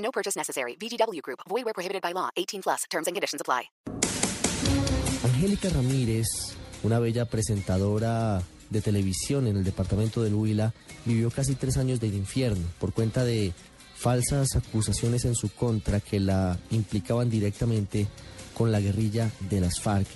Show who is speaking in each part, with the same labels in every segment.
Speaker 1: No purchase necessary. VGW Group. Void where prohibited by law. 18 plus. Terms and conditions apply.
Speaker 2: Angélica Ramírez, una bella presentadora de televisión en el departamento del Huila, vivió casi tres años del infierno por cuenta de falsas acusaciones en su contra que la implicaban directamente con la guerrilla de las FARC.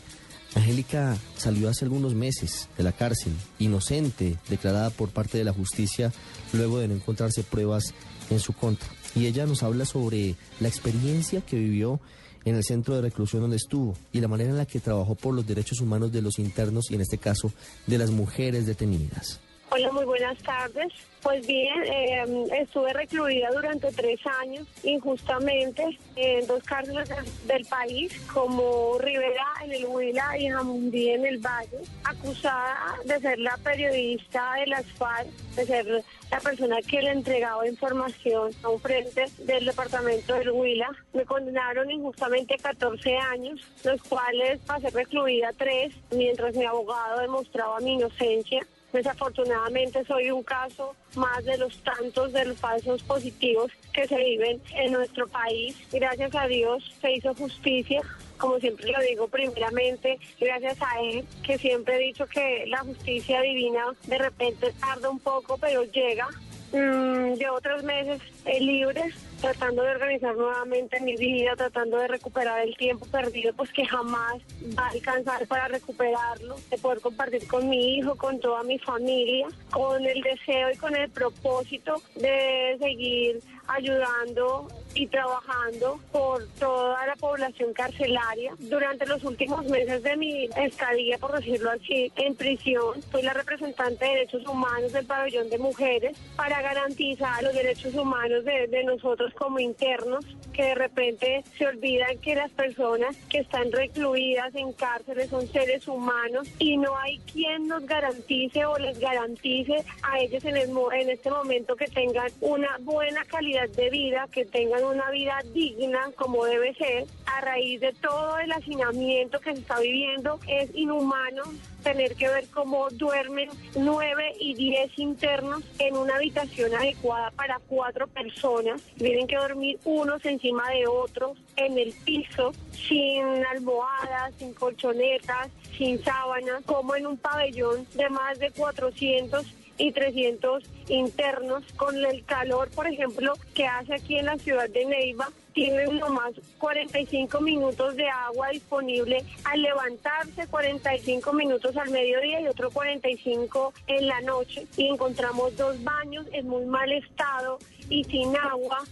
Speaker 2: Angélica salió hace algunos meses de la cárcel, inocente, declarada por parte de la justicia luego de no encontrarse pruebas en su contra. Y ella nos habla sobre la experiencia que vivió en el centro de reclusión donde estuvo y la manera en la que trabajó por los derechos humanos de los internos y en este caso de las mujeres detenidas.
Speaker 3: Hola, muy buenas tardes. Pues bien, eh, estuve recluida durante tres años injustamente en dos cárceles del, del país, como Rivera en el Huila y Jamundí en el Valle, acusada de ser la periodista de las FARC, de ser la persona que le entregaba información a un frente del departamento del Huila. Me condenaron injustamente 14 años, los cuales pasé recluida tres, mientras mi abogado demostraba mi inocencia. Desafortunadamente soy un caso más de los tantos de los falsos positivos que se viven en nuestro país. Gracias a Dios se hizo justicia. Como siempre lo digo, primeramente, gracias a él, que siempre he dicho que la justicia divina de repente tarda un poco, pero llega. Mm, llevo tres meses eh, libre, tratando de organizar nuevamente mi vida, tratando de recuperar el tiempo perdido, pues que jamás va a alcanzar para recuperarlo, de poder compartir con mi hijo, con toda mi familia, con el deseo y con el propósito de seguir ayudando y trabajando por toda la población carcelaria. Durante los últimos meses de mi estadía, por decirlo así, en prisión, soy la representante de derechos humanos del pabellón de mujeres para garantizar los derechos humanos de, de nosotros como internos, que de repente se olvidan que las personas que están recluidas en cárceles son seres humanos y no hay quien nos garantice o les garantice a ellos en, este momento que tengan una buena calidad de vida, que tengan una vida digna como debe ser. A raíz de todo el hacinamiento que se está viviendo, es inhumano tener que ver cómo duermen nueve y diez internos en una habitación adecuada para cuatro personas. Tienen que dormir unos encima de otros en el piso, sin almohadas, sin colchonetas, sin sábanas, como en un pabellón de más de 400 y 300 internos con el calor, por ejemplo, que hace aquí en la ciudad de Neiva. Tienen nomás 45 minutos de agua disponible al levantarse, 45 minutos al mediodía y otro 45 en la noche. Y encontramos dos baños en muy mal estado y sin agua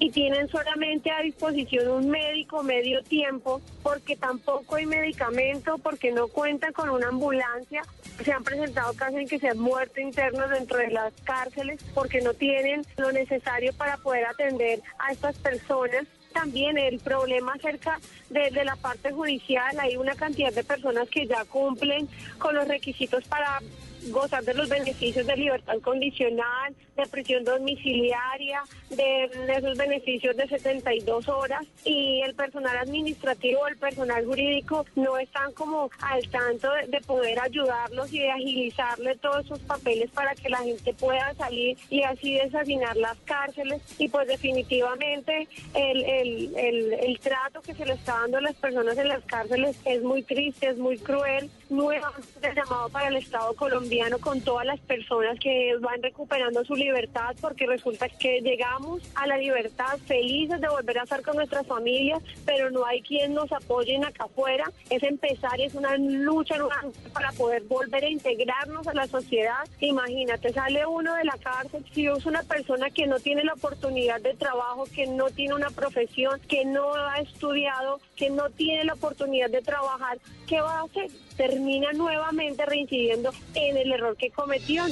Speaker 3: y tienen solamente a disposición un médico medio tiempo porque tampoco hay medicamento, porque no cuentan con una ambulancia. Se han presentado casos en que se han muerto internos dentro de las cárceles porque no tienen lo necesario para poder atender a estas personas también el problema acerca de, de, la parte judicial. Hay una cantidad de personas que ya cumplen con los requisitos para gozar de los beneficios de libertad condicional, de prisión domiciliaria, de, esos beneficios de 72 horas y el personal administrativo, el personal jurídico no están como al tanto de, de poder ayudarlos y de agilizarle todos esos papeles para que la gente pueda salir y así desasinar las cárceles y pues definitivamente el, el, el, el trato que se le está dando a las personas en las cárceles es muy triste, es muy cruel. Nuevamente llamado para el Estado colombiano con todas las personas que van recuperando su libertad porque resulta que llegamos a la libertad felices de volver a estar con nuestras familias, pero no hay quien nos apoyen acá afuera. Es empezar, es una lucha para poder volver a integrarnos a la sociedad. Imagínate, sale uno de la cárcel, si es una persona que no tiene la oportunidad de trabajo, que no tiene una profesión, que no ha estudiado, que no tiene la oportunidad de trabajar, ¿qué va a hacer? Termina nuevamente reincidiendo en el error que cometió.